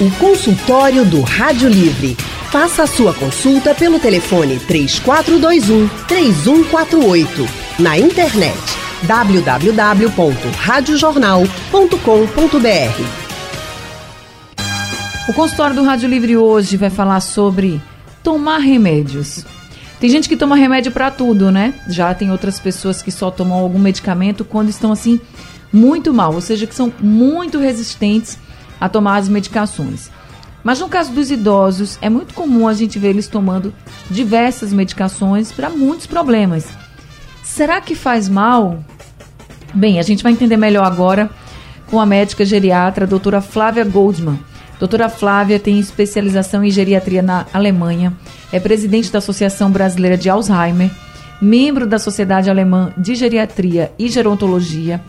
O consultório do Rádio Livre. Faça a sua consulta pelo telefone 3421 3148. Na internet www.radiojornal.com.br. O consultório do Rádio Livre hoje vai falar sobre tomar remédios. Tem gente que toma remédio para tudo, né? Já tem outras pessoas que só tomam algum medicamento quando estão assim muito mal, ou seja, que são muito resistentes a tomar as medicações. Mas no caso dos idosos, é muito comum a gente ver eles tomando diversas medicações para muitos problemas. Será que faz mal? Bem, a gente vai entender melhor agora com a médica geriatra, a doutora Flávia Goldman. Doutora Flávia tem especialização em geriatria na Alemanha, é presidente da Associação Brasileira de Alzheimer, membro da Sociedade Alemã de Geriatria e Gerontologia,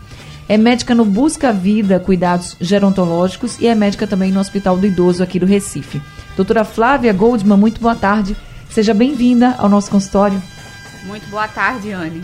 é médica no Busca Vida Cuidados Gerontológicos e é médica também no Hospital do Idoso aqui do Recife. Doutora Flávia Goldman, muito boa tarde. Seja bem-vinda ao nosso consultório. Muito boa tarde, Anne.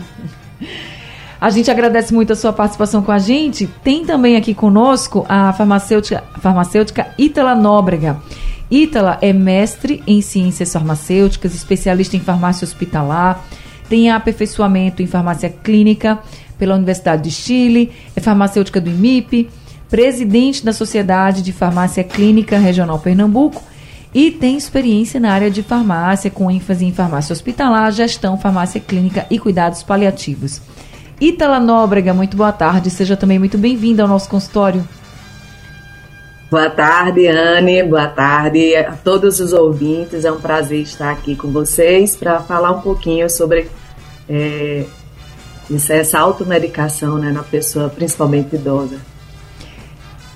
A gente agradece muito a sua participação com a gente. Tem também aqui conosco a farmacêutica, farmacêutica Ítala Nóbrega. Ítala é mestre em ciências farmacêuticas, especialista em farmácia hospitalar, tem aperfeiçoamento em farmácia clínica pela Universidade de Chile, é farmacêutica do IMIP, presidente da Sociedade de Farmácia Clínica Regional Pernambuco e tem experiência na área de farmácia, com ênfase em farmácia hospitalar, gestão, farmácia clínica e cuidados paliativos. Ítala Nóbrega, muito boa tarde, seja também muito bem-vinda ao nosso consultório. Boa tarde, Anne. Boa tarde a todos os ouvintes. É um prazer estar aqui com vocês para falar um pouquinho sobre é, essa automedicação né, na pessoa, principalmente idosa.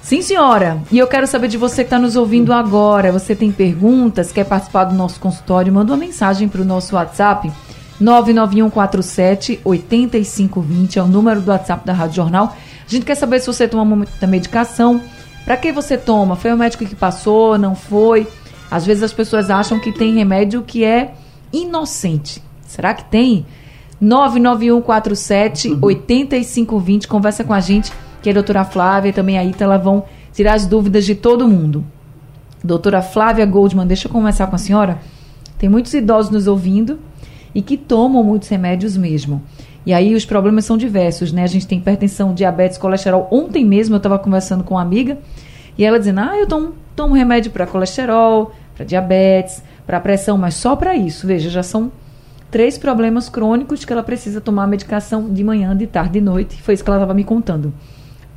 Sim, senhora. E eu quero saber de você que está nos ouvindo agora. Você tem perguntas, quer participar do nosso consultório? Manda uma mensagem para o nosso WhatsApp. 99147 8520 é o número do WhatsApp da Rádio Jornal. A gente quer saber se você toma muita medicação, para que você toma? Foi o médico que passou? Não foi? Às vezes as pessoas acham que tem remédio que é inocente. Será que tem? 99147 8520. Conversa com a gente, que a doutora Flávia e também a Ítala vão tirar as dúvidas de todo mundo. Doutora Flávia Goldman, deixa eu conversar com a senhora. Tem muitos idosos nos ouvindo e que tomam muitos remédios mesmo. E aí os problemas são diversos, né? A gente tem hipertensão, diabetes, colesterol. Ontem mesmo eu estava conversando com uma amiga e ela dizendo: "Ah, eu tomo, tomo remédio para colesterol, para diabetes, para pressão, mas só para isso". Veja, já são três problemas crônicos que ela precisa tomar medicação de manhã, de tarde, de noite. Foi isso que ela estava me contando.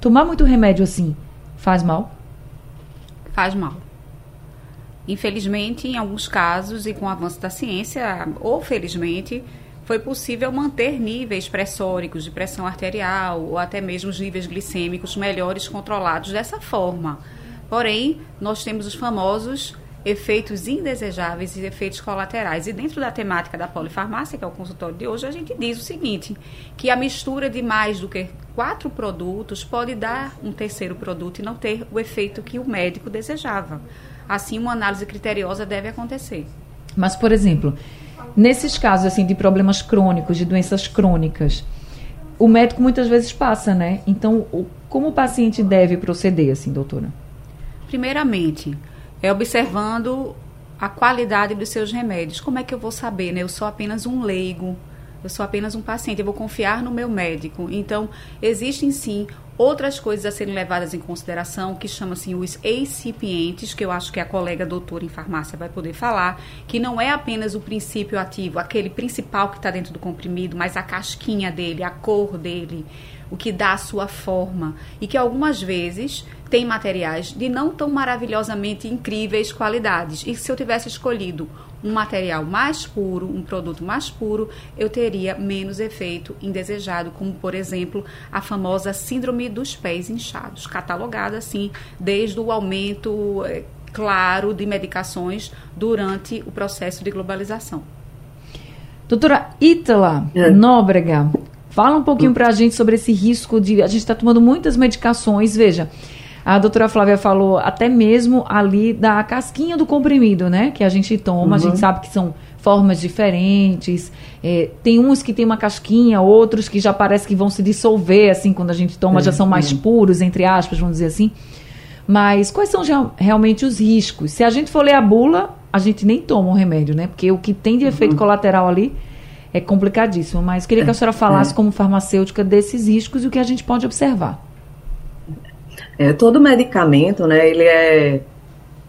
Tomar muito remédio assim faz mal? Faz mal. Infelizmente, em alguns casos e com o avanço da ciência, ou felizmente, foi possível manter níveis pressóricos de pressão arterial ou até mesmo os níveis glicêmicos melhores controlados dessa forma. Porém, nós temos os famosos efeitos indesejáveis e efeitos colaterais. E dentro da temática da polifarmácia, que é o consultório de hoje, a gente diz o seguinte, que a mistura de mais do que quatro produtos pode dar um terceiro produto e não ter o efeito que o médico desejava. Assim, uma análise criteriosa deve acontecer. Mas, por exemplo, Nesses casos assim de problemas crônicos, de doenças crônicas, o médico muitas vezes passa, né? Então, como o paciente deve proceder, assim, doutora? Primeiramente, é observando a qualidade dos seus remédios. Como é que eu vou saber, né? Eu sou apenas um leigo, eu sou apenas um paciente, eu vou confiar no meu médico. Então, existem sim outras coisas a serem levadas em consideração, que chama-se os excipientes, que eu acho que a colega doutora em farmácia vai poder falar, que não é apenas o princípio ativo, aquele principal que está dentro do comprimido, mas a casquinha dele, a cor dele, o que dá a sua forma. E que algumas vezes tem materiais de não tão maravilhosamente incríveis qualidades. E se eu tivesse escolhido um material mais puro, um produto mais puro, eu teria menos efeito indesejado, como por exemplo a famosa síndrome dos pés inchados, catalogada assim desde o aumento é, claro de medicações durante o processo de globalização. Doutora Ítala é. Nóbrega, fala um pouquinho para a gente sobre esse risco de. A gente está tomando muitas medicações, veja. A doutora Flávia falou até mesmo ali da casquinha do comprimido, né? Que a gente toma, uhum. a gente uhum. sabe que são formas diferentes. É, tem uns que tem uma casquinha, outros que já parece que vão se dissolver, assim, quando a gente toma, já são mais puros, entre aspas, vamos dizer assim. Mas quais são realmente os riscos? Se a gente for ler a bula, a gente nem toma o remédio, né? Porque o que tem de efeito uhum. colateral ali é complicadíssimo. Mas queria que a senhora falasse, é. como farmacêutica, desses riscos e o que a gente pode observar. É, todo medicamento, né, ele é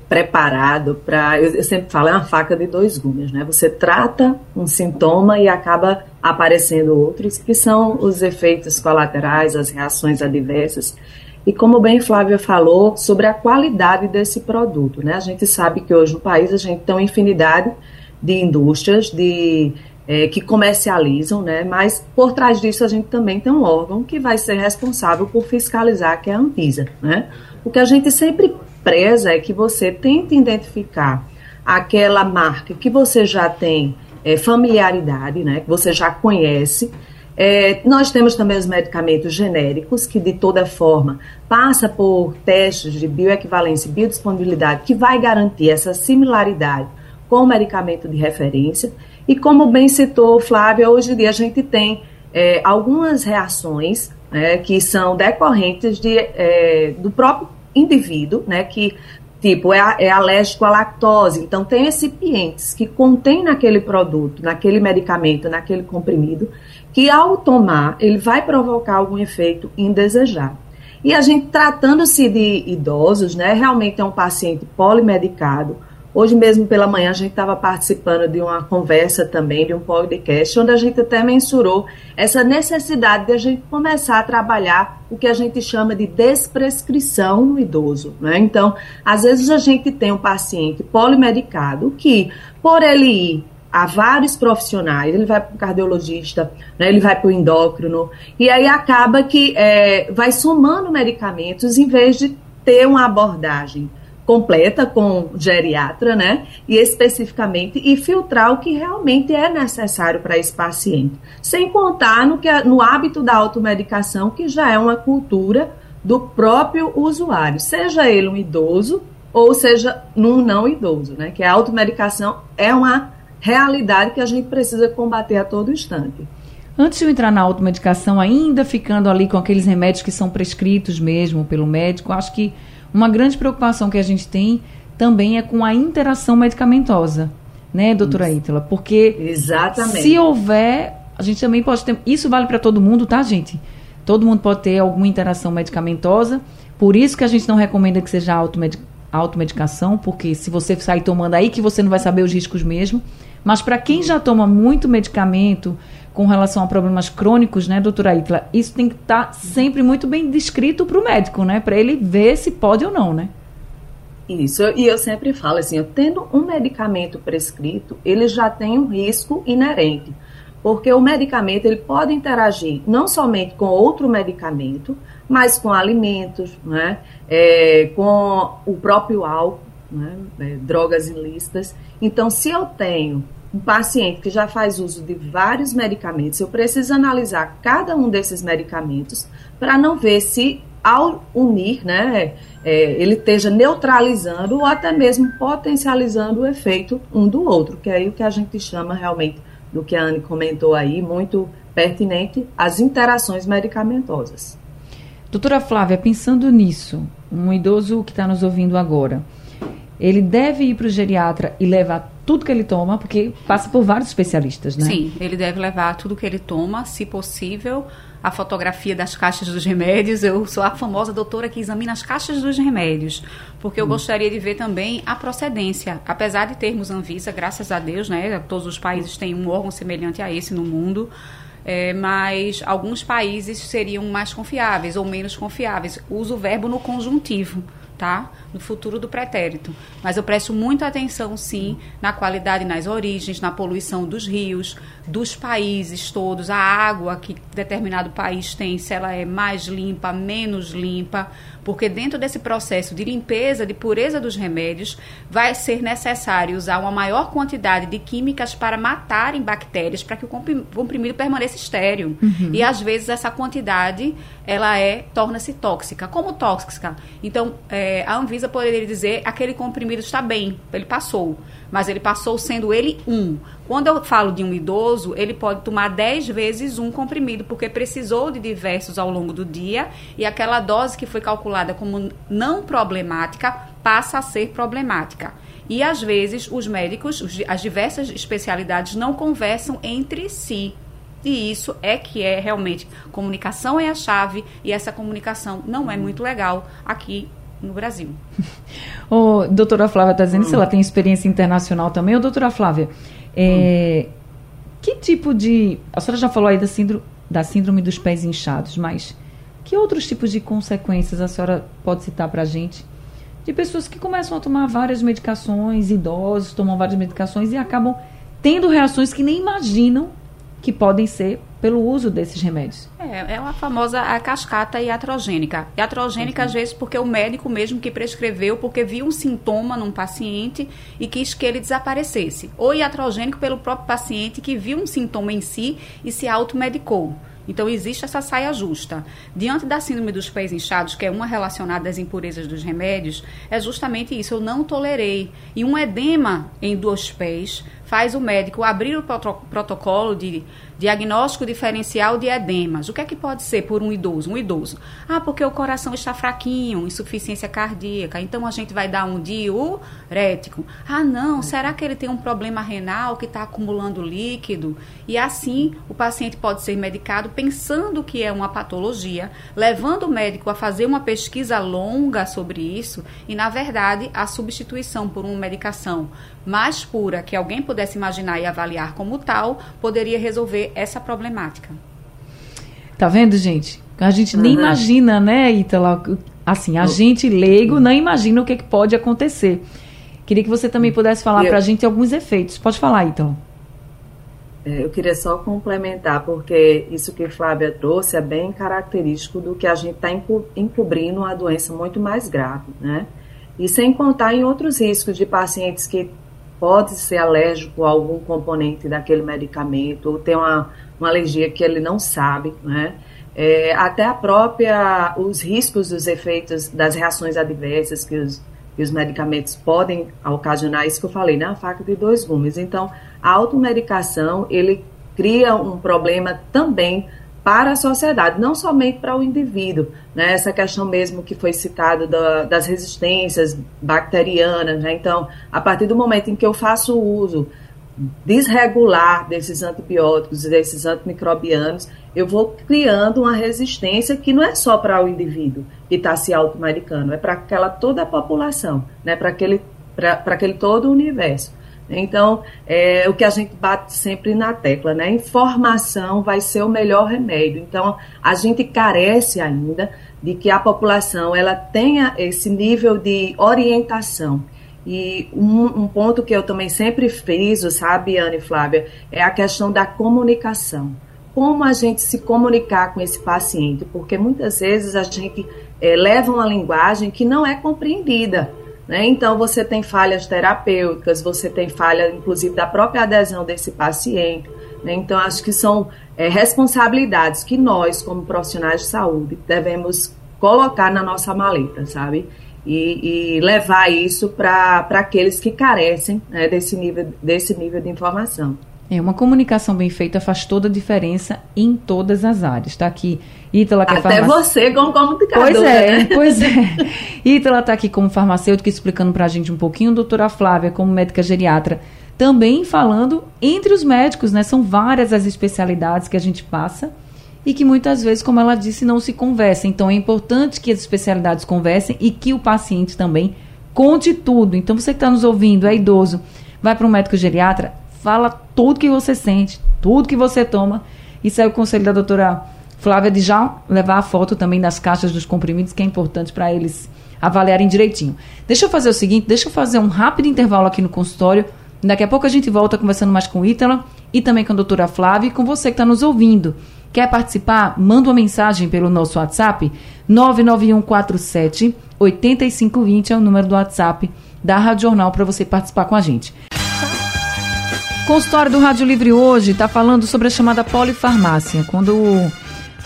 preparado para, eu, eu, sempre falo, é uma faca de dois gumes, né? Você trata um sintoma e acaba aparecendo outros, que são os efeitos colaterais, as reações adversas. E como bem Flávia falou, sobre a qualidade desse produto, né? A gente sabe que hoje no país a gente tem uma infinidade de indústrias de é, que comercializam, né? Mas por trás disso a gente também tem um órgão que vai ser responsável por fiscalizar, que é a Anvisa, né? O que a gente sempre preza é que você tente identificar aquela marca que você já tem é, familiaridade, né? Que você já conhece. É, nós temos também os medicamentos genéricos, que de toda forma passa por testes de bioequivalência e biodisponibilidade, que vai garantir essa similaridade com o medicamento de referência. E como bem citou Flávia, hoje em dia a gente tem é, algumas reações né, que são decorrentes de, é, do próprio indivíduo, né, que tipo é, é, alérgico à lactose. Então tem recipientes que contém naquele produto, naquele medicamento, naquele comprimido, que ao tomar ele vai provocar algum efeito indesejado. E a gente tratando-se de idosos, né, realmente é um paciente polimedicado Hoje mesmo pela manhã a gente estava participando de uma conversa também, de um podcast, onde a gente até mensurou essa necessidade de a gente começar a trabalhar o que a gente chama de desprescrição no idoso. Né? Então, às vezes a gente tem um paciente polimedicado que, por ele ir a vários profissionais, ele vai para o cardiologista, né, ele vai para o endócrino, e aí acaba que é, vai somando medicamentos em vez de ter uma abordagem completa com geriatra, né? E especificamente e filtrar o que realmente é necessário para esse paciente. Sem contar no, que, no hábito da automedicação, que já é uma cultura do próprio usuário, seja ele um idoso ou seja um não idoso, né? Que a automedicação é uma realidade que a gente precisa combater a todo instante. Antes de eu entrar na automedicação, ainda ficando ali com aqueles remédios que são prescritos mesmo pelo médico, acho que uma grande preocupação que a gente tem também é com a interação medicamentosa, né, doutora Ítala? Porque Exatamente. se houver, a gente também pode ter. Isso vale para todo mundo, tá, gente? Todo mundo pode ter alguma interação medicamentosa. Por isso que a gente não recomenda que seja automedic, automedicação, porque se você sair tomando aí que você não vai saber os riscos mesmo. Mas para quem já toma muito medicamento, com relação a problemas crônicos, né, doutora Itla, isso tem que estar tá sempre muito bem descrito para o médico, né, para ele ver se pode ou não, né? Isso, e eu sempre falo assim, eu tendo um medicamento prescrito, ele já tem um risco inerente, porque o medicamento ele pode interagir não somente com outro medicamento, mas com alimentos, né, é, com o próprio álcool, né, é, drogas ilícitas. Então, se eu tenho um paciente que já faz uso de vários medicamentos, eu preciso analisar cada um desses medicamentos para não ver se ao unir, né, é, ele esteja neutralizando ou até mesmo potencializando o efeito um do outro, que é aí o que a gente chama realmente do que a Anne comentou aí, muito pertinente, as interações medicamentosas. Doutora Flávia, pensando nisso, um idoso que está nos ouvindo agora, ele deve ir para o geriatra e levar tudo que ele toma, porque passa por vários especialistas, né? Sim, ele deve levar tudo que ele toma, se possível, a fotografia das caixas dos remédios. Eu sou a famosa doutora que examina as caixas dos remédios, porque eu hum. gostaria de ver também a procedência. Apesar de termos Anvisa, graças a Deus, né? Todos os países têm um órgão semelhante a esse no mundo. É, mas alguns países seriam mais confiáveis ou menos confiáveis. Uso o verbo no conjuntivo tá? No futuro do pretérito. Mas eu presto muita atenção, sim, na qualidade nas origens, na poluição dos rios, dos países todos, a água que determinado país tem, se ela é mais limpa, menos limpa, porque dentro desse processo de limpeza, de pureza dos remédios, vai ser necessário usar uma maior quantidade de químicas para matarem bactérias, para que o comprimido permaneça estéreo. Uhum. E às vezes essa quantidade ela é torna-se tóxica. Como tóxica? Então, é, a Anvisa poderia dizer aquele comprimido está bem, ele passou mas ele passou sendo ele um. Quando eu falo de um idoso, ele pode tomar 10 vezes um comprimido, porque precisou de diversos ao longo do dia e aquela dose que foi calculada como não problemática passa a ser problemática. E às vezes os médicos, as diversas especialidades não conversam entre si. E isso é que é realmente comunicação é a chave e essa comunicação não é muito legal aqui no Brasil. o doutora Flávia está dizendo hum. se ela tem experiência internacional também. Ô, doutora Flávia, é, hum. que tipo de. A senhora já falou aí da síndrome, da síndrome dos pés inchados, mas que outros tipos de consequências a senhora pode citar para a gente? De pessoas que começam a tomar várias medicações, idosos tomam várias medicações e acabam tendo reações que nem imaginam que podem ser pelo uso desses remédios. É, é a famosa a cascata iatrogênica. Iatrogênica, uhum. às vezes, porque o médico mesmo que prescreveu, porque viu um sintoma num paciente e quis que ele desaparecesse. Ou iatrogênico pelo próprio paciente que viu um sintoma em si e se automedicou. Então, existe essa saia justa. Diante da síndrome dos pés inchados, que é uma relacionada às impurezas dos remédios, é justamente isso. Eu não tolerei. E um edema em dois pés faz o médico abrir o protocolo de diagnóstico diferencial de edemas. O que é que pode ser por um idoso? Um idoso. Ah, porque o coração está fraquinho, insuficiência cardíaca. Então a gente vai dar um diurético. Ah, não, será que ele tem um problema renal que está acumulando líquido? E assim o paciente pode ser medicado pensando que é uma patologia, levando o médico a fazer uma pesquisa longa sobre isso e, na verdade, a substituição por uma medicação mais pura que alguém pudesse imaginar e avaliar como tal, poderia resolver essa problemática. Tá vendo, gente? A gente uhum. nem imagina, né, Ítala? Assim, a uhum. gente leigo não imagina o que, que pode acontecer. Queria que você também pudesse falar para a gente alguns efeitos. Pode falar, então. Eu queria só complementar, porque isso que Flávia trouxe é bem característico do que a gente está encobrindo uma doença muito mais grave, né? E sem contar em outros riscos de pacientes que pode ser alérgico a algum componente daquele medicamento, ou tem uma, uma alergia que ele não sabe, né? É, até a própria, os riscos dos efeitos das reações adversas que os, que os medicamentos podem ocasionar, isso que eu falei, né? Faca de dois gumes. Então, a automedicação, ele cria um problema também para a sociedade, não somente para o indivíduo. Né? Essa questão mesmo que foi citada da, das resistências bacterianas. Né? Então, a partir do momento em que eu faço uso desregular desses antibióticos e desses antimicrobianos, eu vou criando uma resistência que não é só para o indivíduo que está se automedicando, é para aquela toda a população, né? para aquele, aquele todo o universo. Então, é o que a gente bate sempre na tecla, né? Informação vai ser o melhor remédio. Então, a gente carece ainda de que a população ela tenha esse nível de orientação. E um, um ponto que eu também sempre friso, sabe, Ana e Flávia, é a questão da comunicação. Como a gente se comunicar com esse paciente, porque muitas vezes a gente é, leva uma linguagem que não é compreendida. Né? Então, você tem falhas terapêuticas, você tem falha, inclusive, da própria adesão desse paciente. Né? Então, acho que são é, responsabilidades que nós, como profissionais de saúde, devemos colocar na nossa maleta, sabe? E, e levar isso para aqueles que carecem né, desse, nível, desse nível de informação. É, uma comunicação bem feita faz toda a diferença em todas as áreas. Está aqui Ítala, que é Até é você como comunicadora. Pois é, pois é. Ítala está aqui como farmacêutica explicando para a gente um pouquinho. Doutora Flávia, como médica geriatra, também falando entre os médicos, né? São várias as especialidades que a gente passa e que muitas vezes, como ela disse, não se conversam. Então é importante que as especialidades conversem e que o paciente também conte tudo. Então você que está nos ouvindo, é idoso, vai para um médico geriatra, fala tudo que você sente, tudo que você toma. Isso é o conselho da doutora Flávia de já levar a foto também das caixas dos comprimidos, que é importante para eles avaliarem direitinho. Deixa eu fazer o seguinte, deixa eu fazer um rápido intervalo aqui no consultório. Daqui a pouco a gente volta conversando mais com Ítala e também com a doutora Flávia e com você que está nos ouvindo. Quer participar? Manda uma mensagem pelo nosso WhatsApp 99147 8520 é o número do WhatsApp da Rádio Jornal para você participar com a gente. Consultório do Rádio Livre hoje está falando sobre a chamada polifarmácia, quando,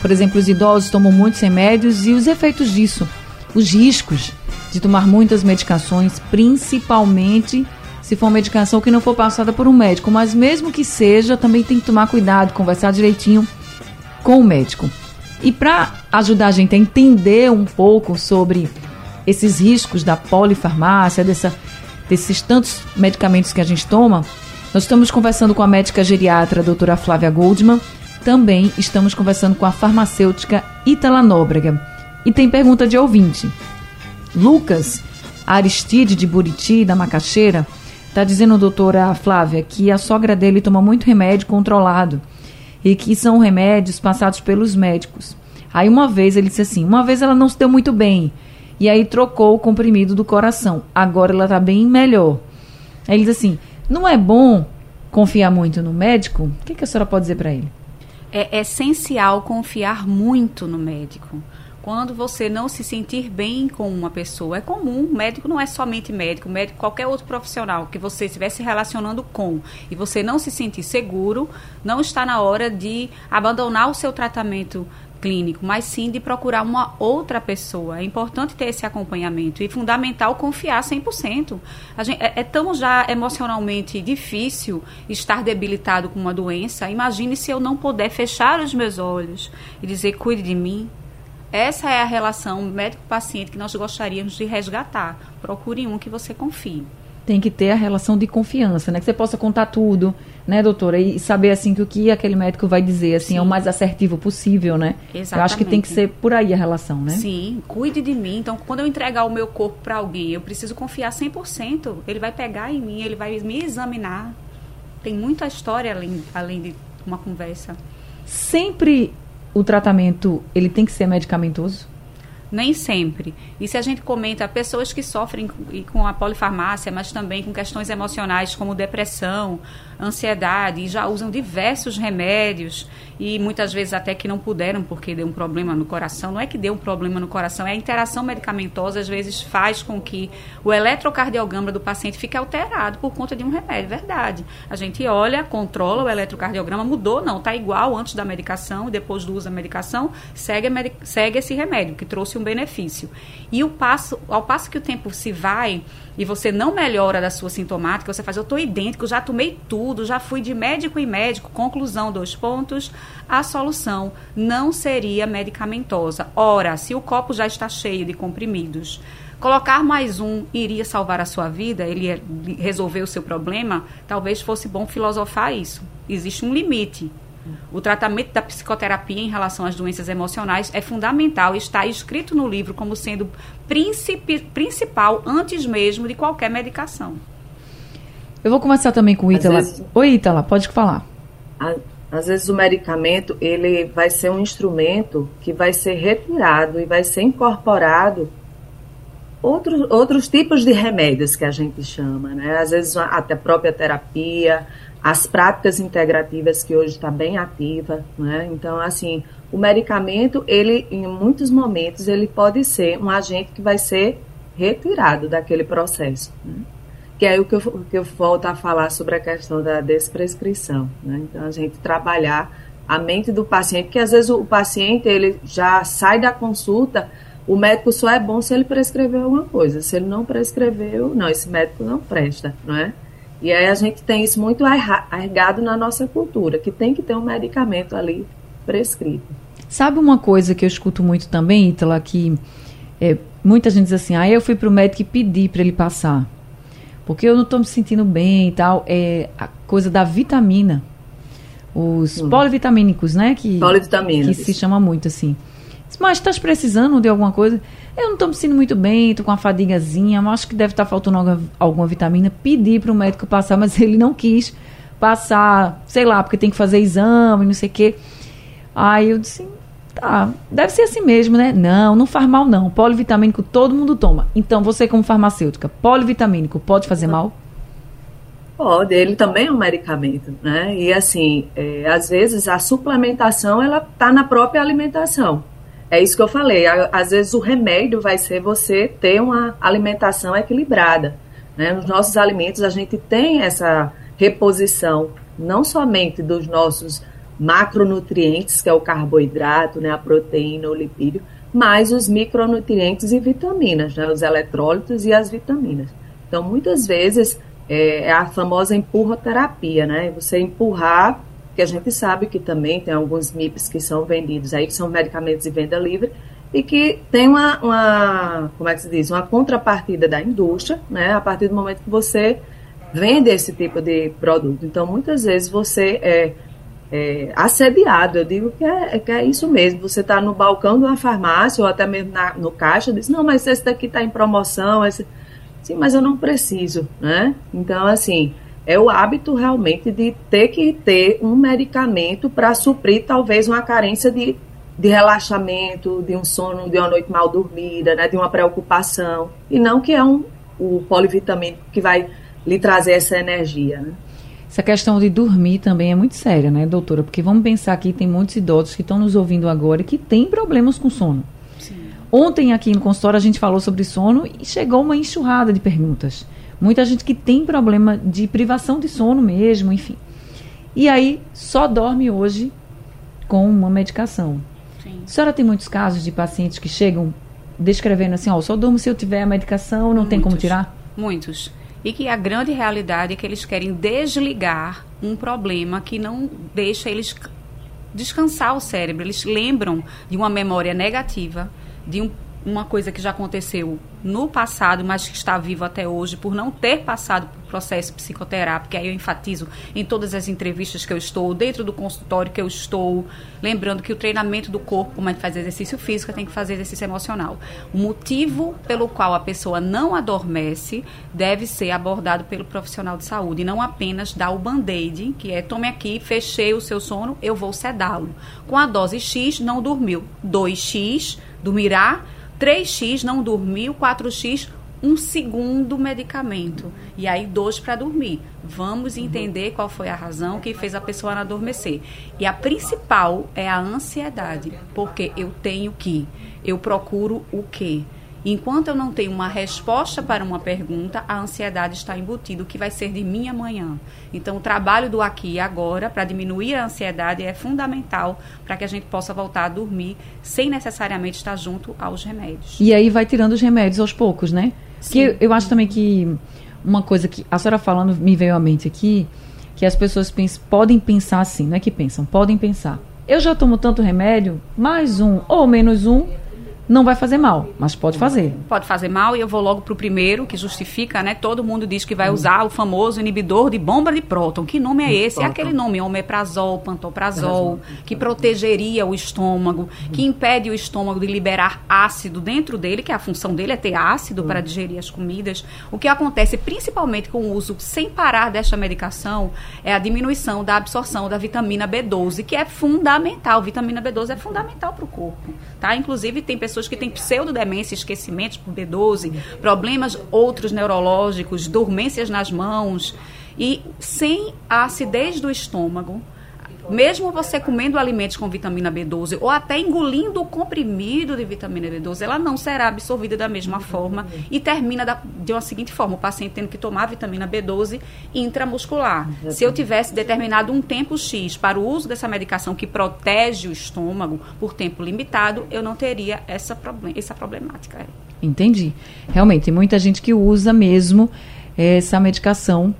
por exemplo, os idosos tomam muitos remédios e os efeitos disso, os riscos de tomar muitas medicações, principalmente se for uma medicação que não for passada por um médico, mas mesmo que seja, também tem que tomar cuidado, conversar direitinho com o médico. E para ajudar a gente a entender um pouco sobre esses riscos da polifarmácia, dessa, desses tantos medicamentos que a gente toma, nós estamos conversando com a médica geriatra, a doutora Flávia Goldman. Também estamos conversando com a farmacêutica Itala Nóbrega. E tem pergunta de ouvinte. Lucas Aristide de Buriti, da Macaxeira, está dizendo, doutora Flávia, que a sogra dele toma muito remédio controlado e que são remédios passados pelos médicos. Aí uma vez ele disse assim, uma vez ela não se deu muito bem e aí trocou o comprimido do coração. Agora ela está bem melhor. Aí ele diz assim, não é bom confiar muito no médico? O que, que a senhora pode dizer para ele? É essencial confiar muito no médico. Quando você não se sentir bem com uma pessoa, é comum, médico não é somente médico, médico qualquer outro profissional que você estiver se relacionando com e você não se sentir seguro, não está na hora de abandonar o seu tratamento clínico, mas sim de procurar uma outra pessoa. É importante ter esse acompanhamento e fundamental confiar 100%. A gente, é, é tão já emocionalmente difícil estar debilitado com uma doença. Imagine se eu não puder fechar os meus olhos e dizer cuide de mim. Essa é a relação médico-paciente que nós gostaríamos de resgatar. Procure um que você confie tem que ter a relação de confiança, né? Que você possa contar tudo, né, doutora? E saber, assim, que o que aquele médico vai dizer, assim, Sim. é o mais assertivo possível, né? Exatamente. Eu acho que tem que ser por aí a relação, né? Sim, cuide de mim. Então, quando eu entregar o meu corpo para alguém, eu preciso confiar 100%. Ele vai pegar em mim, ele vai me examinar. Tem muita história além, além de uma conversa. Sempre o tratamento, ele tem que ser medicamentoso? Nem sempre. E se a gente comenta pessoas que sofrem com a polifarmácia, mas também com questões emocionais como depressão, ansiedade, e já usam diversos remédios e muitas vezes até que não puderam porque deu um problema no coração. Não é que deu um problema no coração, é a interação medicamentosa às vezes faz com que o eletrocardiograma do paciente fique alterado por conta de um remédio, verdade. A gente olha, controla o eletrocardiograma, mudou, não, está igual antes da medicação e depois do uso da medicação, segue, segue esse remédio que trouxe um benefício. E o passo, ao passo que o tempo se vai, e você não melhora da sua sintomática, você faz, eu estou idêntico, já tomei tudo, já fui de médico em médico, conclusão, dois pontos, a solução não seria medicamentosa. Ora, se o copo já está cheio de comprimidos, colocar mais um iria salvar a sua vida, ele ia resolver o seu problema, talvez fosse bom filosofar isso. Existe um limite. O tratamento da psicoterapia em relação às doenças emocionais é fundamental e está escrito no livro como sendo principal antes mesmo de qualquer medicação. Eu vou começar também com o Ítala. Vezes, Oi, Ítala, pode falar. Às vezes o medicamento ele vai ser um instrumento que vai ser retirado e vai ser incorporado outros, outros tipos de remédios que a gente chama, né? Às vezes até a própria terapia, as práticas integrativas que hoje está bem ativa, né? Então, assim, o medicamento, ele, em muitos momentos, ele pode ser um agente que vai ser retirado daquele processo, né? Que é o que eu, que eu volto a falar sobre a questão da desprescrição, né? Então, a gente trabalhar a mente do paciente, que às vezes o paciente, ele já sai da consulta, o médico só é bom se ele prescreveu alguma coisa, se ele não prescreveu, não, esse médico não presta, não é? E aí a gente tem isso muito arraigado na nossa cultura, que tem que ter um medicamento ali prescrito. Sabe uma coisa que eu escuto muito também, Ítala, que é, muita gente diz assim, ah, eu fui para o médico e pedi para ele passar, porque eu não estou me sentindo bem e tal, é a coisa da vitamina, os hum. polivitamínicos, né, que, que se chama muito assim. Mas estás precisando de alguma coisa? Eu não estou me sentindo muito bem, estou com uma fadigazinha, mas acho que deve estar tá faltando alguma, alguma vitamina. Pedi para o médico passar, mas ele não quis passar, sei lá, porque tem que fazer exame, não sei o quê. Aí eu disse, tá, deve ser assim mesmo, né? Não, não faz mal não. Polivitamínico todo mundo toma. Então, você como farmacêutica, polivitamínico pode fazer mal? Pode, ele também é um medicamento, né? E assim, é, às vezes a suplementação ela está na própria alimentação. É isso que eu falei. Às vezes o remédio vai ser você ter uma alimentação equilibrada. Né? Nos nossos alimentos a gente tem essa reposição não somente dos nossos macronutrientes, que é o carboidrato, né, a proteína, o lipídio, mas os micronutrientes e vitaminas, né, os eletrólitos e as vitaminas. Então, muitas vezes é, é a famosa empurroterapia, né? Você empurrar porque a gente sabe que também tem alguns MIPs que são vendidos aí, que são medicamentos de venda livre, e que tem uma, uma, como é que se diz, uma contrapartida da indústria, né, a partir do momento que você vende esse tipo de produto. Então, muitas vezes você é, é assediado, eu digo que é, que é isso mesmo, você está no balcão de uma farmácia ou até mesmo na, no caixa, diz, não, mas esse daqui está em promoção, esse... sim, mas eu não preciso, né? Então, assim, é o hábito realmente de ter que ter um medicamento para suprir talvez uma carência de de relaxamento, de um sono, de uma noite mal dormida, né, de uma preocupação, e não que é um, o polivitamínico que vai lhe trazer essa energia. Né? Essa questão de dormir também é muito séria, né, doutora? Porque vamos pensar que tem muitos idosos que estão nos ouvindo agora e que têm problemas com sono. Sim. Ontem aqui no consultório a gente falou sobre sono e chegou uma enxurrada de perguntas. Muita gente que tem problema de privação de sono mesmo, enfim. E aí só dorme hoje com uma medicação. Sim. A senhora tem muitos casos de pacientes que chegam descrevendo assim, ó, oh, só durmo se eu tiver a medicação, não muitos, tem como tirar? Muitos. E que a grande realidade é que eles querem desligar um problema que não deixa eles descansar o cérebro. Eles lembram de uma memória negativa, de um, uma coisa que já aconteceu no passado, mas que está vivo até hoje, por não ter passado por processo psicoterápico, aí eu enfatizo em todas as entrevistas que eu estou, dentro do consultório que eu estou, lembrando que o treinamento do corpo, como a gente faz exercício físico, tem que fazer exercício emocional. O motivo pelo qual a pessoa não adormece deve ser abordado pelo profissional de saúde, e não apenas dar o band-aid, que é tome aqui, fechei o seu sono, eu vou sedá-lo. Com a dose X, não dormiu. 2X, dormirá 3x não dormiu, 4x um segundo medicamento. E aí, dois para dormir. Vamos entender qual foi a razão que fez a pessoa adormecer. E a principal é a ansiedade. Porque eu tenho que, eu procuro o quê? Enquanto eu não tenho uma resposta para uma pergunta, a ansiedade está embutida, o que vai ser de mim amanhã. Então, o trabalho do aqui e agora, para diminuir a ansiedade, é fundamental para que a gente possa voltar a dormir sem necessariamente estar junto aos remédios. E aí vai tirando os remédios aos poucos, né? Sim. Que eu acho também que uma coisa que a senhora falando me veio à mente aqui, que as pessoas pensam, podem pensar assim, não é que pensam, podem pensar. Eu já tomo tanto remédio, mais um ou menos um, não vai fazer mal, mas pode fazer. Pode fazer mal e eu vou logo para o primeiro, que justifica, né? Todo mundo diz que vai hum. usar o famoso inibidor de bomba de próton. Que nome é esse? É aquele nome, omeprazol, pantoprazol, que protegeria o estômago, que impede o estômago de liberar ácido dentro dele, que a função dele é ter ácido para digerir as comidas. O que acontece principalmente com o uso sem parar desta medicação é a diminuição da absorção da vitamina B12, que é fundamental. Vitamina B12 é fundamental para o corpo, tá? Inclusive tem pessoas pessoas que têm pseudodemência, esquecimentos por B12, problemas outros neurológicos, dormências nas mãos. E sem a acidez do estômago, mesmo você comendo alimentos com vitamina B12 ou até engolindo o comprimido de vitamina B12, ela não será absorvida da mesma forma e termina da, de uma seguinte forma: o paciente tendo que tomar vitamina B12 intramuscular. Se eu tivesse determinado um tempo X para o uso dessa medicação que protege o estômago por tempo limitado, eu não teria essa, problem essa problemática. Entendi. Realmente, tem muita gente que usa mesmo essa medicação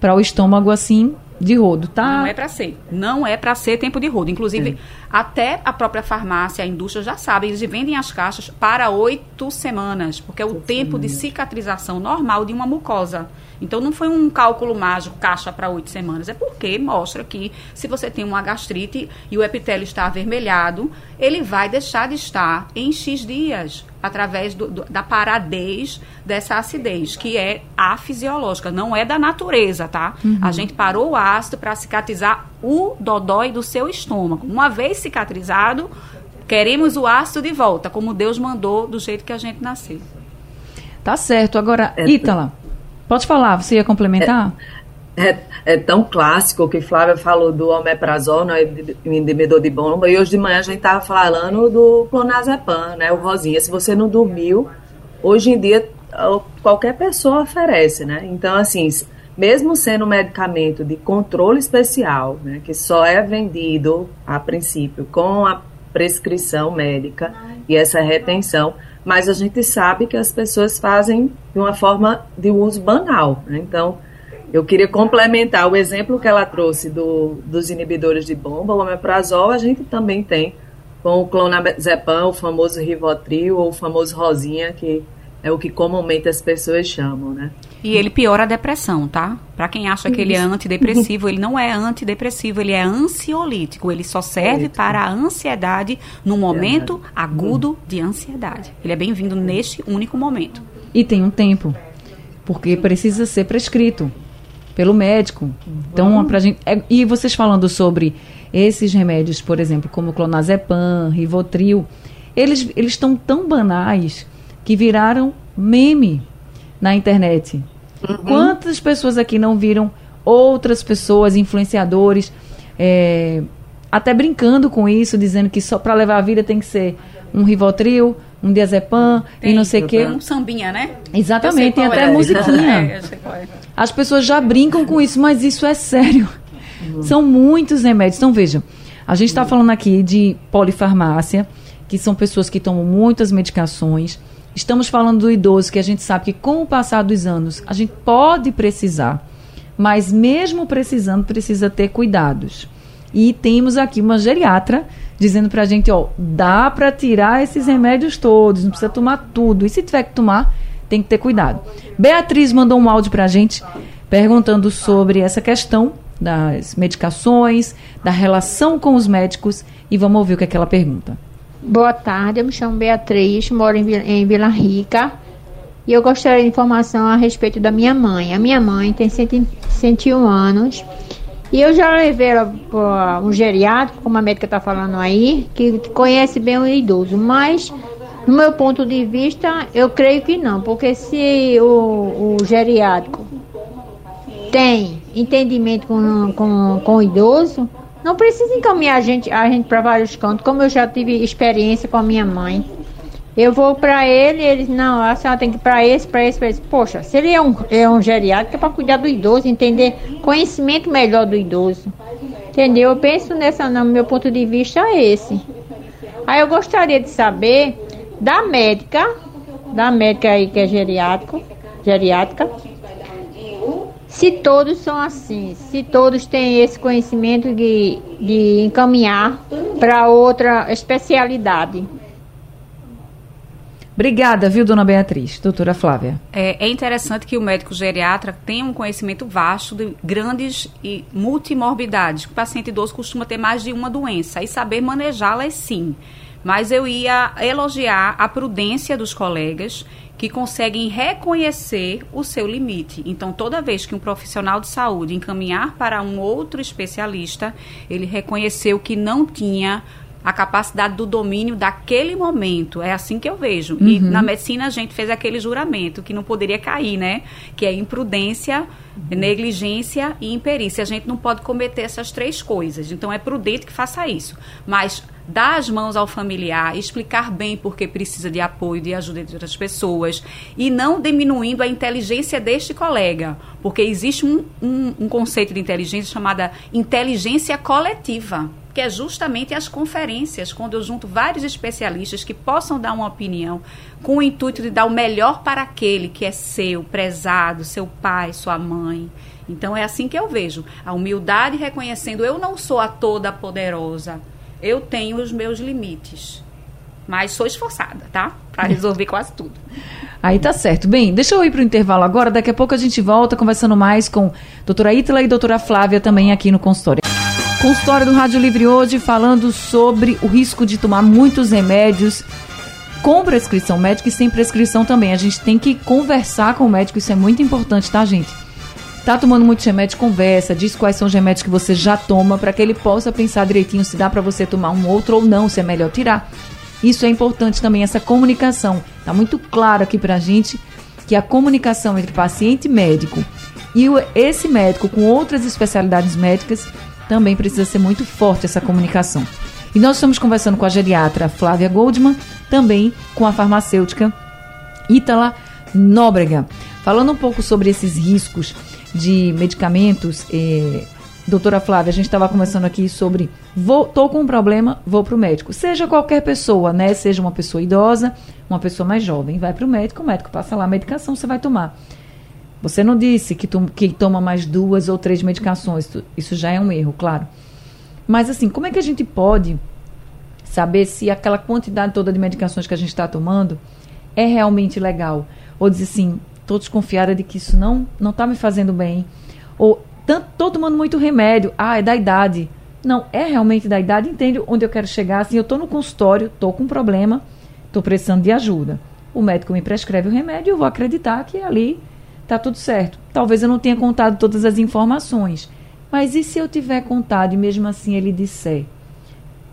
para o estômago assim de rodo, tá? Não é para ser. Não é para ser tempo de rodo. Inclusive, até a própria farmácia, a indústria já sabe, eles vendem as caixas para oito semanas, porque é o tempo de cicatrização normal de uma mucosa. Então, não foi um cálculo mágico, caixa para oito semanas. É porque mostra que se você tem uma gastrite e o epitélio está avermelhado, ele vai deixar de estar em X dias através do, do, da paradez dessa acidez, que é afisiológica, não é da natureza, tá? Uhum. A gente parou o ácido para cicatrizar o dodói do seu estômago. Uma vez cicatrizado, queremos o ácido de volta, como Deus mandou, do jeito que a gente nasceu. Tá certo. Agora, é, Ítala, pode falar, você ia complementar? É é, é, tão clássico que Flávia falou do omeprazol, né, inibidor de bomba, e hoje de manhã a gente estava falando do clonazepam, né, o rosinha. Se você não dormiu, hoje em dia qualquer pessoa oferece, né? Então, assim, mesmo sendo um medicamento de controle especial, né, que só é vendido a princípio com a prescrição médica e essa retenção, mas a gente sabe que as pessoas fazem de uma forma de uso banal, né? Então, Eu queria complementar o exemplo que ela trouxe do, dos inibidores de bomba, o omeprazol, a gente também tem com o clonazepam, o famoso Rivotril ou o famoso Rosinha, que é o que comumente as pessoas chamam, né? E ele piora a depressão, tá? Para quem acha que ele é antidepressivo, ele não é antidepressivo, ele é ansiolítico. Ele só serve para a ansiedade no momento agudo de ansiedade. Ele é bem-vindo neste único momento. E tem um tempo, porque precisa ser prescrito pelo médico. Então, pra gente. É, e vocês falando sobre esses remédios, por exemplo, como clonazepam, Rivotril, eles eles estão tão banais que viraram meme na internet. Uhum. Quantas pessoas aqui não viram outras pessoas, influenciadores, é, até brincando com isso, dizendo que só para levar a vida tem que ser um Rivotril, um diazepam e não sei o quê. Um sambinha, né? Exatamente, tem até é. musiquinha. é, As pessoas já brincam com isso, mas isso é sério. Uhum. São muitos remédios. Então, vejam, a gente está falando aqui de polifarmácia, que são pessoas que tomam muitas medicações. Estamos falando do idoso, que a gente sabe que com o passar dos anos a gente pode precisar, mas mesmo precisando, precisa ter cuidados. E temos aqui uma geriatra dizendo pra gente, ó, dá para tirar esses remédios todos, não precisa tomar tudo. E se tiver que tomar, tem que ter cuidado. Beatriz mandou um áudio pra gente perguntando sobre essa questão das medicações, da relação com os médicos e vamos ouvir o que, é que ela pergunta. Boa tarde, eu me chamo Beatriz, moro em, em Vila Rica. E eu gostaria de informação a respeito da minha mãe. A minha mãe tem 101 anos. E eu já levei ela para um geriátrico, como a médica está falando aí, que conhece bem o idoso, mas no meu ponto de vista, eu creio que não, porque se o, o geriátrico tem entendimento com, com, com o idoso, não precisa encaminhar a gente, a gente para vários cantos, como eu já tive experiência com a minha mãe. Eu vou para ele, eles, não, a senhora tem que ir para esse, para esse, para esse. Poxa, se ele é um, é um geriátrico, é para cuidar do idoso, entender conhecimento melhor do idoso. Entendeu? Eu penso nessa, no meu ponto de vista, é esse. Aí eu gostaria de saber da médica, da médica aí que é geriátrico, geriátrica, se todos são assim, se todos têm esse conhecimento de, de encaminhar para outra especialidade. Obrigada, viu, dona Beatriz? Doutora Flávia. É, é, interessante que o médico geriatra tenha um conhecimento vasto de grandes e multimorbidades. O paciente idoso costuma ter mais de uma doença e saber manejá-las sim. Mas eu ia elogiar a prudência dos colegas que conseguem reconhecer o seu limite. Então, toda vez que um profissional de saúde encaminhar para um outro especialista, ele reconheceu que não tinha a capacidade do domínio daquele momento. É assim que eu vejo. Uhum. E na medicina a gente fez aquele juramento que não poderia cair, né? Que é imprudência, uhum. negligência e imperícia. A gente não pode cometer essas três coisas. Então é prudente que faça isso. Mas dar as mãos ao familiar, explicar bem porque precisa de apoio, de ajuda de outras pessoas e não diminuindo a inteligência deste colega, porque existe um, um, um conceito de inteligência chamada inteligência coletiva que é justamente as conferências, quando eu junto vários especialistas que possam dar uma opinião com o intuito de dar o melhor para aquele que é seu, prezado, seu pai, sua mãe. Então é assim que eu vejo. A humildade reconhecendo eu não sou a toda poderosa. Eu tenho os meus limites. Mas sou esforçada, tá? Para resolver quase tudo. Aí tá certo. Bem, deixa eu ir para o intervalo agora. Daqui a pouco a gente volta conversando mais com doutora Ítala e doutora Flávia também aqui no consultório. Consultório do Rádio Livre hoje falando sobre o risco de tomar muitos remédios com prescrição médica e sem prescrição também. A gente tem que conversar com o médico, isso é muito importante, tá, gente? Tá tomando muito remédio, conversa, diz quais são os remédios que você já toma para que ele possa pensar direitinho se dá para você tomar um outro ou não, se é melhor tirar. Isso é importante também, essa comunicação. Tá muito claro aqui pra gente que a comunicação entre paciente e médico e esse médico com outras especialidades médicas também precisa ser muito forte essa comunicação. E nós estamos conversando com a geriatra Flávia Goldman, também com a farmacêutica Ítala Nóbrega, falando um pouco sobre esses riscos de medicamentos. Eh, doutora Flávia, a gente estava conversando aqui sobre vou, tô com um problema, vou para o médico. Seja qualquer pessoa, né? Seja uma pessoa idosa, uma pessoa mais jovem, vai para o médico, o médico passa lá a medicação, você vai tomar. Você não disse que, tu, que toma mais duas ou três medicações. Isso já é um erro, claro. Mas assim, como é que a gente pode saber se aquela quantidade toda de medicações que a gente está tomando é realmente legal? Ou dizer assim, estou desconfiada de que isso não não está me fazendo bem. Ou estou tomando muito remédio. Ah, é da idade. Não, é realmente da idade. Entende onde eu quero chegar? Assim, eu estou no consultório, estou com um problema, estou precisando de ajuda. O médico me prescreve o remédio, eu vou acreditar que ali está tudo certo. Talvez eu não tenha contado todas as informações. Mas e se eu tiver contado e mesmo assim ele disser,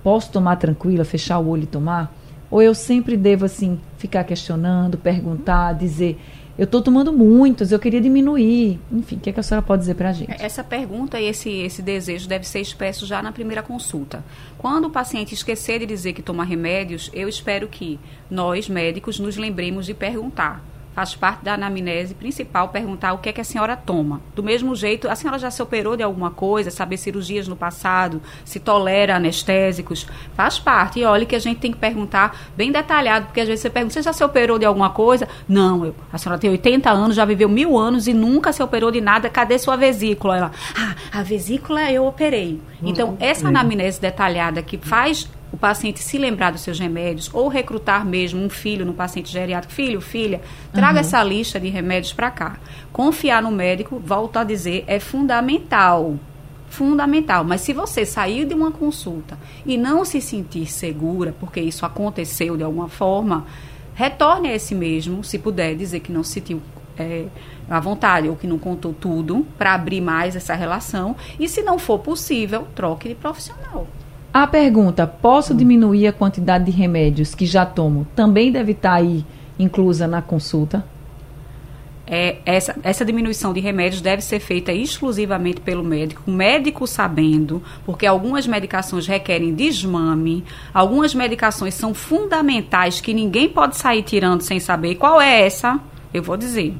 posso tomar tranquila, fechar o olho e tomar? Ou eu sempre devo assim ficar questionando, perguntar, dizer, eu estou tomando muitos, eu queria diminuir. Enfim, o que, é que a senhora pode dizer para a gente? Essa pergunta e esse, esse desejo deve ser expresso já na primeira consulta. Quando o paciente esquecer de dizer que toma remédios, eu espero que nós, médicos, nos lembremos de perguntar faz parte da anamnese principal perguntar o que é que a senhora toma. Do mesmo jeito, a senhora já se operou de alguma coisa, saber cirurgias no passado, se tolera anestésicos, faz parte. E olha que a gente tem que perguntar bem detalhado, porque às vezes você pergunta, você já se operou de alguma coisa? Não, eu, a senhora tem 80 anos, já viveu mil anos e nunca se operou de nada, cadê sua vesícula? Ela, ah, a vesícula eu operei. Então, essa anamnese detalhada que faz o paciente se lembrar dos seus remédios ou recrutar mesmo um filho no paciente geriátrico, filho, filha, traga uhum. essa lista de remédios para cá. Confiar no médico, volto a dizer, é fundamental. Fundamental. Mas se você sair de uma consulta e não se sentir segura, porque isso aconteceu de alguma forma, retorne a esse mesmo, se puder dizer que não se sentiu é, à vontade ou que não contou tudo, para abrir mais essa relação. E se não for possível, troque de profissional. A pergunta: posso diminuir a quantidade de remédios que já tomo? Também deve estar aí inclusa na consulta? É, essa, essa diminuição de remédios deve ser feita exclusivamente pelo médico, médico sabendo, porque algumas medicações requerem desmame, algumas medicações são fundamentais que ninguém pode sair tirando sem saber. Qual é essa? Eu vou dizer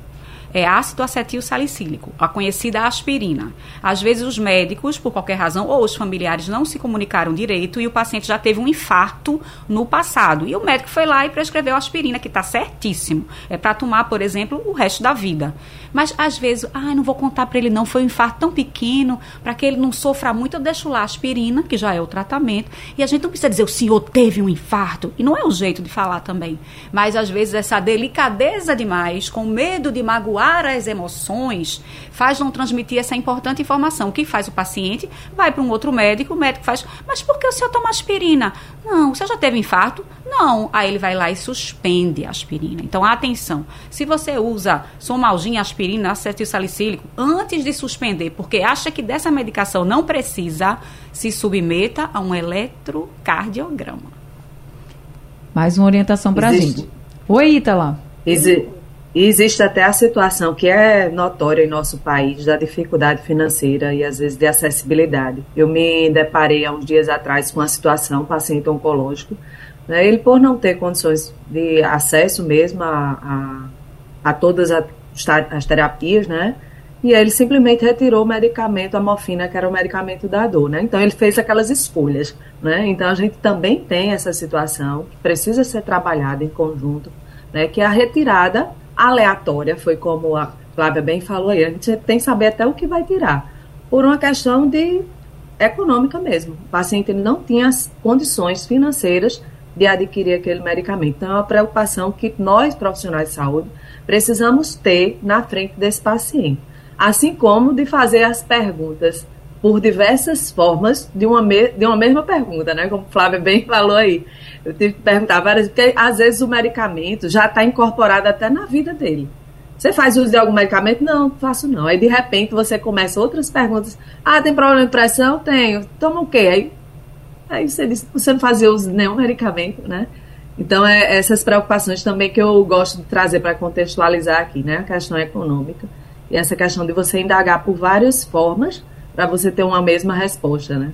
é ácido acetil salicílico, a conhecida aspirina. Às vezes os médicos, por qualquer razão, ou os familiares não se comunicaram direito e o paciente já teve um infarto no passado. E o médico foi lá e prescreveu aspirina, que está certíssimo. É para tomar, por exemplo, o resto da vida. Mas às vezes, ah, não vou contar para ele não, foi um infarto tão pequeno, para que ele não sofra muito, eu deixo lá a aspirina, que já é o tratamento. E a gente não precisa dizer o senhor teve um infarto. E não é o jeito de falar também. Mas às vezes essa delicadeza demais, com medo de magoar as emoções faz não transmitir essa importante informação. O que faz o paciente? Vai para um outro médico, o médico faz, mas por que o senhor toma aspirina? Não, você já teve infarto? Não. Aí ele vai lá e suspende a aspirina. Então, atenção, se você usa somalgina, aspirina, acetil salicílico, antes de suspender, porque acha que dessa medicação não precisa, se submeta a um eletrocardiograma. Mais uma orientação para a gente. Oi, Ítala. Existe, e existe até a situação que é notória em nosso país da dificuldade financeira e às vezes de acessibilidade. Eu me deparei há uns dias atrás com uma situação, um paciente oncológico, né, ele por não ter condições de acesso mesmo a, a, a todas as terapias, né, e aí ele simplesmente retirou o medicamento, a morfina, que era o medicamento da dor, né? Então ele fez aquelas escolhas, né? Então a gente também tem essa situação que precisa ser trabalhada em conjunto, né? Que é a retirada aleatória, foi como a Flávia bem falou aí, a gente tem que saber até o que vai tirar, por uma questão de econômica mesmo. O paciente não tinha as condições financeiras de adquirir aquele medicamento. Então, é uma preocupação que nós, profissionais de saúde, precisamos ter na frente desse paciente. Assim como de fazer as perguntas por diversas formas de uma, me de uma mesma pergunta, né? Como Flávia bem falou aí. Eu tive que perguntar várias porque às vezes o medicamento já está incorporado até na vida dele. Você faz uso de algum medicamento? Não, faço não. Aí de repente você começa outras perguntas. Ah, tem problema de pressão? Tenho. Toma o quê? Aí, aí você diz, você não fazia uso de nenhum medicamento, né? Então, é essas preocupações também que eu gosto de trazer para contextualizar aqui, né? A questão econômica e essa questão de você indagar por várias formas para você ter uma mesma resposta, né?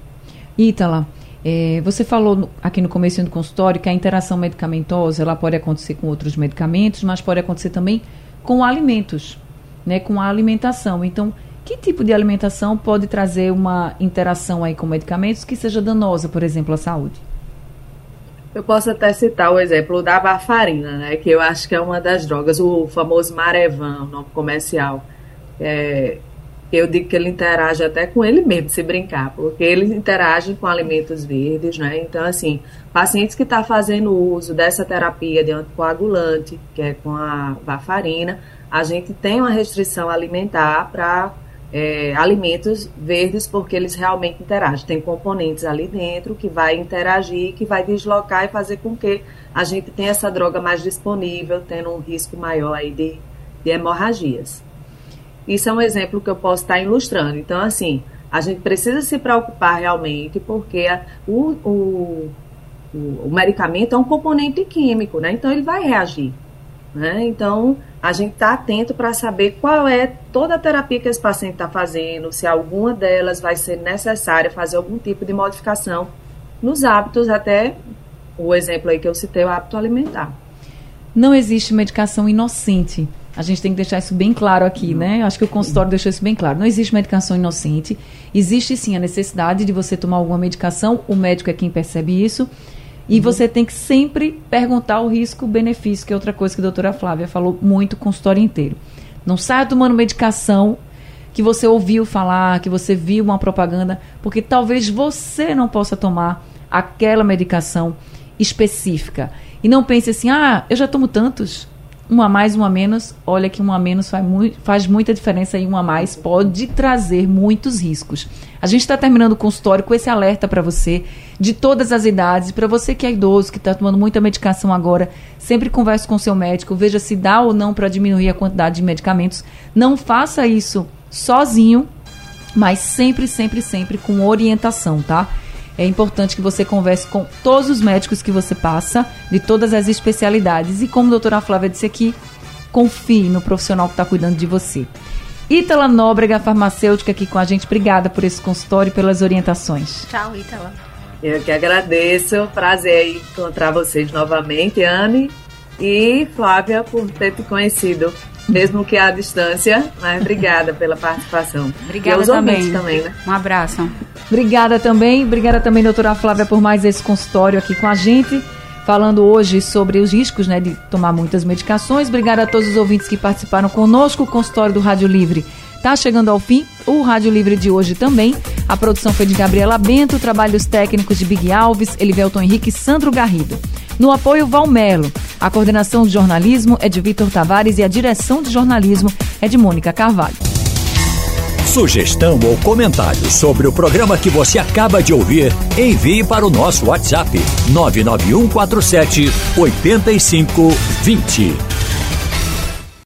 Ítala, é, você falou aqui no começo do consultório que a interação medicamentosa ela pode acontecer com outros medicamentos, mas pode acontecer também com alimentos, né, com a alimentação. Então, que tipo de alimentação pode trazer uma interação aí com medicamentos que seja danosa, por exemplo, à saúde? Eu posso até citar o exemplo da varfarina, né, que eu acho que é uma das drogas, o famoso Marevan, o nome comercial é, eu digo que ele interage até com ele mesmo, se brincar, porque ele interage com alimentos verdes, né? Então, assim, pacientes que estão tá fazendo uso dessa terapia de anticoagulante, que é com a varfarina, a gente tem uma restrição alimentar para é, alimentos verdes, porque eles realmente interagem. Tem componentes ali dentro que vai interagir, que vai deslocar e fazer com que a gente tenha essa droga mais disponível, tendo um risco maior aí de, de hemorragias. Isso é um exemplo que eu posso estar ilustrando. Então, assim, a gente precisa se preocupar realmente, porque o, o, o, medicamento é um componente químico, né? Então, ele vai reagir. Né? Então, a gente está atento para saber qual é toda a terapia que esse paciente está fazendo, se alguma delas vai ser necessária fazer algum tipo de modificação nos hábitos, até o exemplo aí que eu citei, o hábito alimentar. Não existe medicação inocente. A gente tem que deixar isso bem claro aqui, né? Acho que o consultório deixou isso bem claro. Não existe medicação inocente. Existe sim a necessidade de você tomar alguma medicação. O médico é quem percebe isso. E uhum. você tem que sempre perguntar o risco-benefício, que é outra coisa que a doutora Flávia falou muito o consultório inteiro. Não saia tomando medicação que você ouviu falar, que você viu uma propaganda, porque talvez você não possa tomar aquela medicação específica. E não pense assim, ah, eu já tomo tantos, um a mais, um a menos, olha que um a menos faz, muito, faz muita diferença e um a mais pode trazer muitos riscos. A gente está terminando o consultório com esse alerta para você, de todas as idades, para você que é idoso, que está tomando muita medicação agora, sempre converse com seu médico, veja se dá ou não para diminuir a quantidade de medicamentos. Não faça isso sozinho, mas sempre, sempre, sempre com orientação, tá? É importante que você converse com todos os médicos que você passa, de todas as especialidades. E como a doutora Flávia disse aqui, confie no profissional que está cuidando de você. Ítala Nóbrega, farmacêutica, aqui com a gente. Obrigada por esse consultório e pelas orientações. Tchau, Ítala. Eu que agradeço. Prazer encontrar vocês novamente, Anne e Flávia, por ter te conhecido mesmo que à distância. Mas obrigada pela participação. Obrigada também. também né? Um abraço. Obrigada também. Obrigada também, doutora Flávia, por mais esse consultório aqui com a gente. Falando hoje sobre os riscos né, de tomar muitas medicações. Obrigada a todos os ouvintes que participaram conosco. O consultório do Rádio Livre está chegando ao fim. O Rádio Livre de hoje também. A produção foi de Gabriela Bento, trabalhos técnicos de Big Alves, Elivelton Henrique e Sandro Garrido. No apoio, Valmelo. A coordenação de jornalismo é de Vitor Tavares e a direção de jornalismo é de Mônica Carvalho. Sugestão ou comentário sobre o programa que você acaba de ouvir, envie para o nosso WhatsApp 99147 8520.